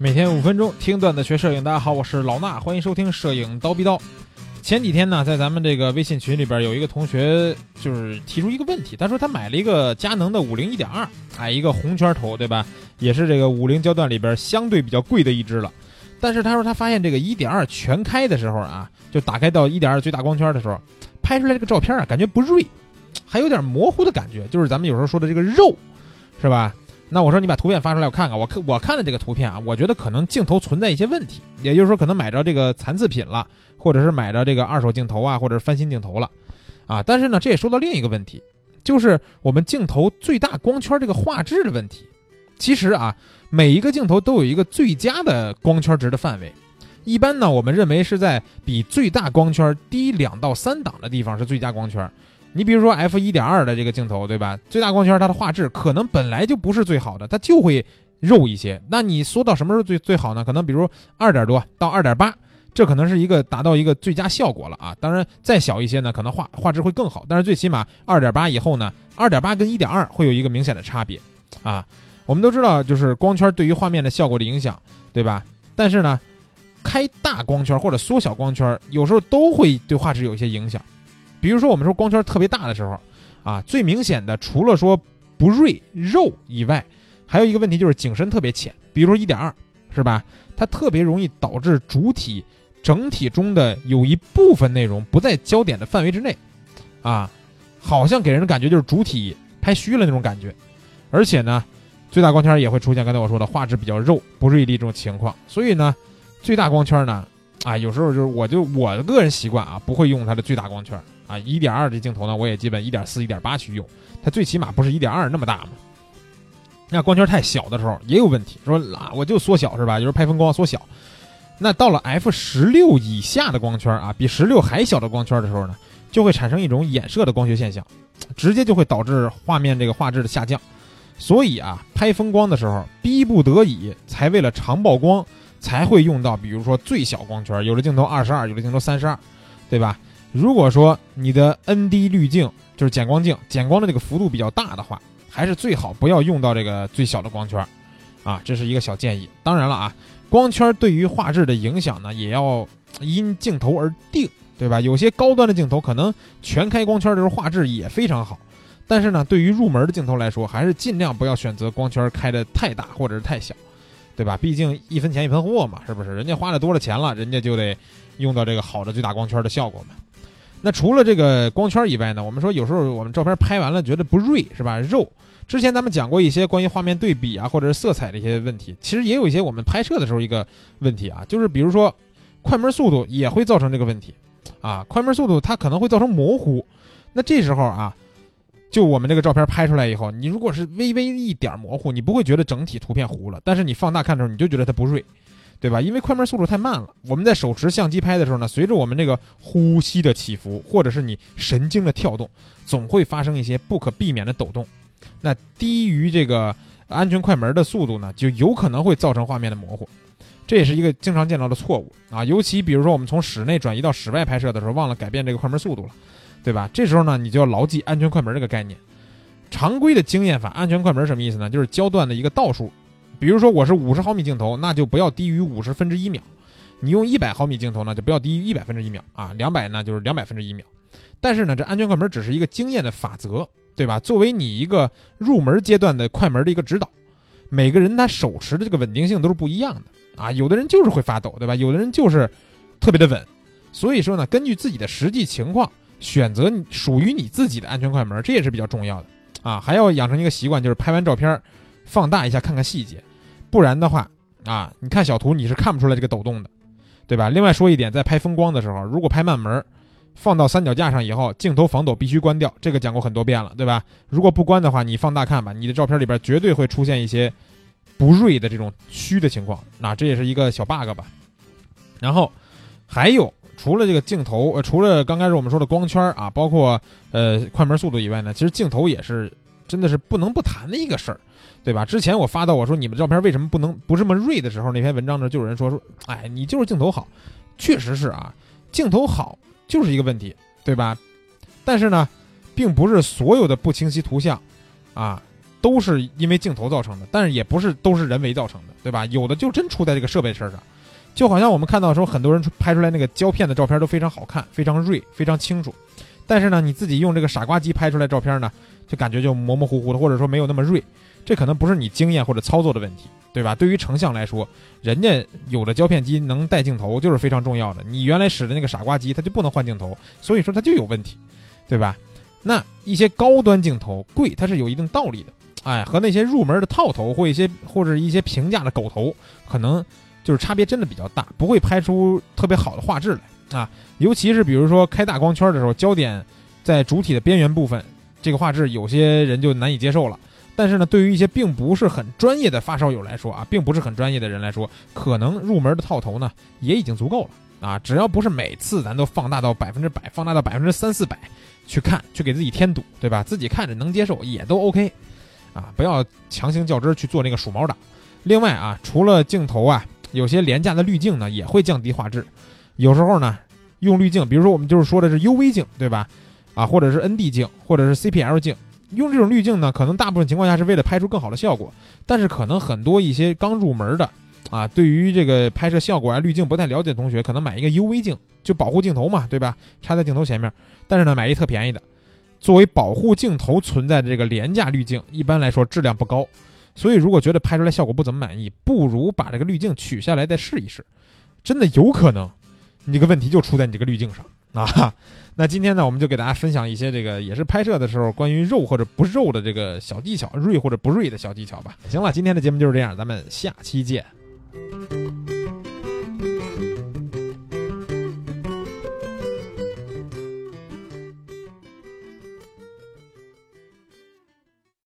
每天五分钟听段子学摄影，大家好，我是老衲，欢迎收听摄影刀逼刀。前几天呢，在咱们这个微信群里边，有一个同学就是提出一个问题，他说他买了一个佳能的五零一点二，哎，一个红圈头，对吧？也是这个五零焦段里边相对比较贵的一支了。但是他说他发现这个一点二全开的时候啊，就打开到一点二最大光圈的时候，拍出来这个照片啊，感觉不锐，还有点模糊的感觉，就是咱们有时候说的这个肉，是吧？那我说你把图片发出来，我看看。我看我看的这个图片啊，我觉得可能镜头存在一些问题，也就是说可能买着这个残次品了，或者是买着这个二手镜头啊，或者翻新镜头了，啊。但是呢，这也说到另一个问题，就是我们镜头最大光圈这个画质的问题。其实啊，每一个镜头都有一个最佳的光圈值的范围，一般呢，我们认为是在比最大光圈低两到三档的地方是最佳光圈。你比如说 f 一点二的这个镜头，对吧？最大光圈它的画质可能本来就不是最好的，它就会肉一些。那你缩到什么时候最最好呢？可能比如二点多到二点八，这可能是一个达到一个最佳效果了啊。当然再小一些呢，可能画画质会更好。但是最起码二点八以后呢，二点八跟一点二会有一个明显的差别啊。我们都知道，就是光圈对于画面的效果的影响，对吧？但是呢，开大光圈或者缩小光圈，有时候都会对画质有一些影响。比如说，我们说光圈特别大的时候，啊，最明显的除了说不锐肉以外，还有一个问题就是景深特别浅。比如说一点二，是吧？它特别容易导致主体整体中的有一部分内容不在焦点的范围之内，啊，好像给人的感觉就是主体拍虚了那种感觉。而且呢，最大光圈也会出现刚才我说的画质比较肉、不锐利这种情况。所以呢，最大光圈呢，啊，有时候就是我就我的个人习惯啊，不会用它的最大光圈。啊，一点二这镜头呢，我也基本一点四、一点八去用，它最起码不是一点二那么大嘛。那光圈太小的时候也有问题，说啊，我就缩小是吧？有时候拍风光缩小。那到了 f 十六以下的光圈啊，比十六还小的光圈的时候呢，就会产生一种衍射的光学现象，直接就会导致画面这个画质的下降。所以啊，拍风光的时候，逼不得已才为了长曝光，才会用到比如说最小光圈，有的镜头二十二，有的镜头三十二，对吧？如果说你的 ND 滤镜就是减光镜，减光的这个幅度比较大的话，还是最好不要用到这个最小的光圈，啊，这是一个小建议。当然了啊，光圈对于画质的影响呢，也要因镜头而定，对吧？有些高端的镜头可能全开光圈的时候画质也非常好，但是呢，对于入门的镜头来说，还是尽量不要选择光圈开的太大或者是太小，对吧？毕竟一分钱一分货嘛，是不是？人家花了多了钱了，人家就得用到这个好的最大光圈的效果嘛。那除了这个光圈以外呢？我们说有时候我们照片拍完了觉得不锐是吧？肉。之前咱们讲过一些关于画面对比啊，或者是色彩的一些问题。其实也有一些我们拍摄的时候一个问题啊，就是比如说快门速度也会造成这个问题啊。快门速度它可能会造成模糊。那这时候啊，就我们这个照片拍出来以后，你如果是微微一点模糊，你不会觉得整体图片糊了，但是你放大看的时候，你就觉得它不锐。对吧？因为快门速度太慢了，我们在手持相机拍的时候呢，随着我们这个呼吸的起伏，或者是你神经的跳动，总会发生一些不可避免的抖动。那低于这个安全快门的速度呢，就有可能会造成画面的模糊。这也是一个经常见到的错误啊。尤其比如说我们从室内转移到室外拍摄的时候，忘了改变这个快门速度了，对吧？这时候呢，你就要牢记安全快门这个概念。常规的经验法，安全快门什么意思呢？就是焦段的一个倒数。比如说我是五十毫米镜头，那就不要低于五十分之一秒。你用一百毫米镜头呢，就不要低于一百分之一秒啊。两百呢，就是两百分之一秒。但是呢，这安全快门只是一个经验的法则，对吧？作为你一个入门阶段的快门的一个指导，每个人他手持的这个稳定性都是不一样的啊。有的人就是会发抖，对吧？有的人就是特别的稳。所以说呢，根据自己的实际情况选择属于你自己的安全快门，这也是比较重要的啊。还要养成一个习惯，就是拍完照片放大一下，看看细节。不然的话，啊，你看小图你是看不出来这个抖动的，对吧？另外说一点，在拍风光的时候，如果拍慢门，放到三脚架上以后，镜头防抖必须关掉，这个讲过很多遍了，对吧？如果不关的话，你放大看吧，你的照片里边绝对会出现一些不锐的这种虚的情况，那这也是一个小 bug 吧。然后还有，除了这个镜头，呃，除了刚开始我们说的光圈啊，包括呃快门速度以外呢，其实镜头也是真的是不能不谈的一个事儿。对吧？之前我发到我说你们照片为什么不能不这么锐的时候，那篇文章呢就有人说说，哎，你就是镜头好，确实是啊，镜头好就是一个问题，对吧？但是呢，并不是所有的不清晰图像，啊，都是因为镜头造成的，但是也不是都是人为造成的，对吧？有的就真出在这个设备身上，就好像我们看到说，很多人拍出来那个胶片的照片都非常好看，非常锐，非常清楚。但是呢，你自己用这个傻瓜机拍出来照片呢，就感觉就模模糊糊的，或者说没有那么锐。这可能不是你经验或者操作的问题，对吧？对于成像来说，人家有的胶片机能带镜头就是非常重要的。你原来使的那个傻瓜机，它就不能换镜头，所以说它就有问题，对吧？那一些高端镜头贵，它是有一定道理的。哎，和那些入门的套头或一些或者一些平价的狗头，可能就是差别真的比较大，不会拍出特别好的画质来。啊，尤其是比如说开大光圈的时候，焦点在主体的边缘部分，这个画质有些人就难以接受了。但是呢，对于一些并不是很专业的发烧友来说啊，并不是很专业的人来说，可能入门的套头呢也已经足够了啊。只要不是每次咱都放大到百分之百，放大到百分之三四百去看，去给自己添堵，对吧？自己看着能接受也都 OK 啊，不要强行较真去做那个鼠毛党。另外啊，除了镜头啊，有些廉价的滤镜呢也会降低画质。有时候呢，用滤镜，比如说我们就是说的是 UV 镜，对吧？啊，或者是 ND 镜，或者是 CPL 镜，用这种滤镜呢，可能大部分情况下是为了拍出更好的效果。但是可能很多一些刚入门的，啊，对于这个拍摄效果啊、滤镜不太了解的同学，可能买一个 UV 镜，就保护镜头嘛，对吧？插在镜头前面。但是呢，买一特便宜的，作为保护镜头存在的这个廉价滤镜，一般来说质量不高。所以如果觉得拍出来效果不怎么满意，不如把这个滤镜取下来再试一试，真的有可能。你这个问题就出在你这个滤镜上啊！那今天呢，我们就给大家分享一些这个也是拍摄的时候关于肉或者不肉的这个小技巧，锐或者不锐的小技巧吧。行了，今天的节目就是这样，咱们下期见。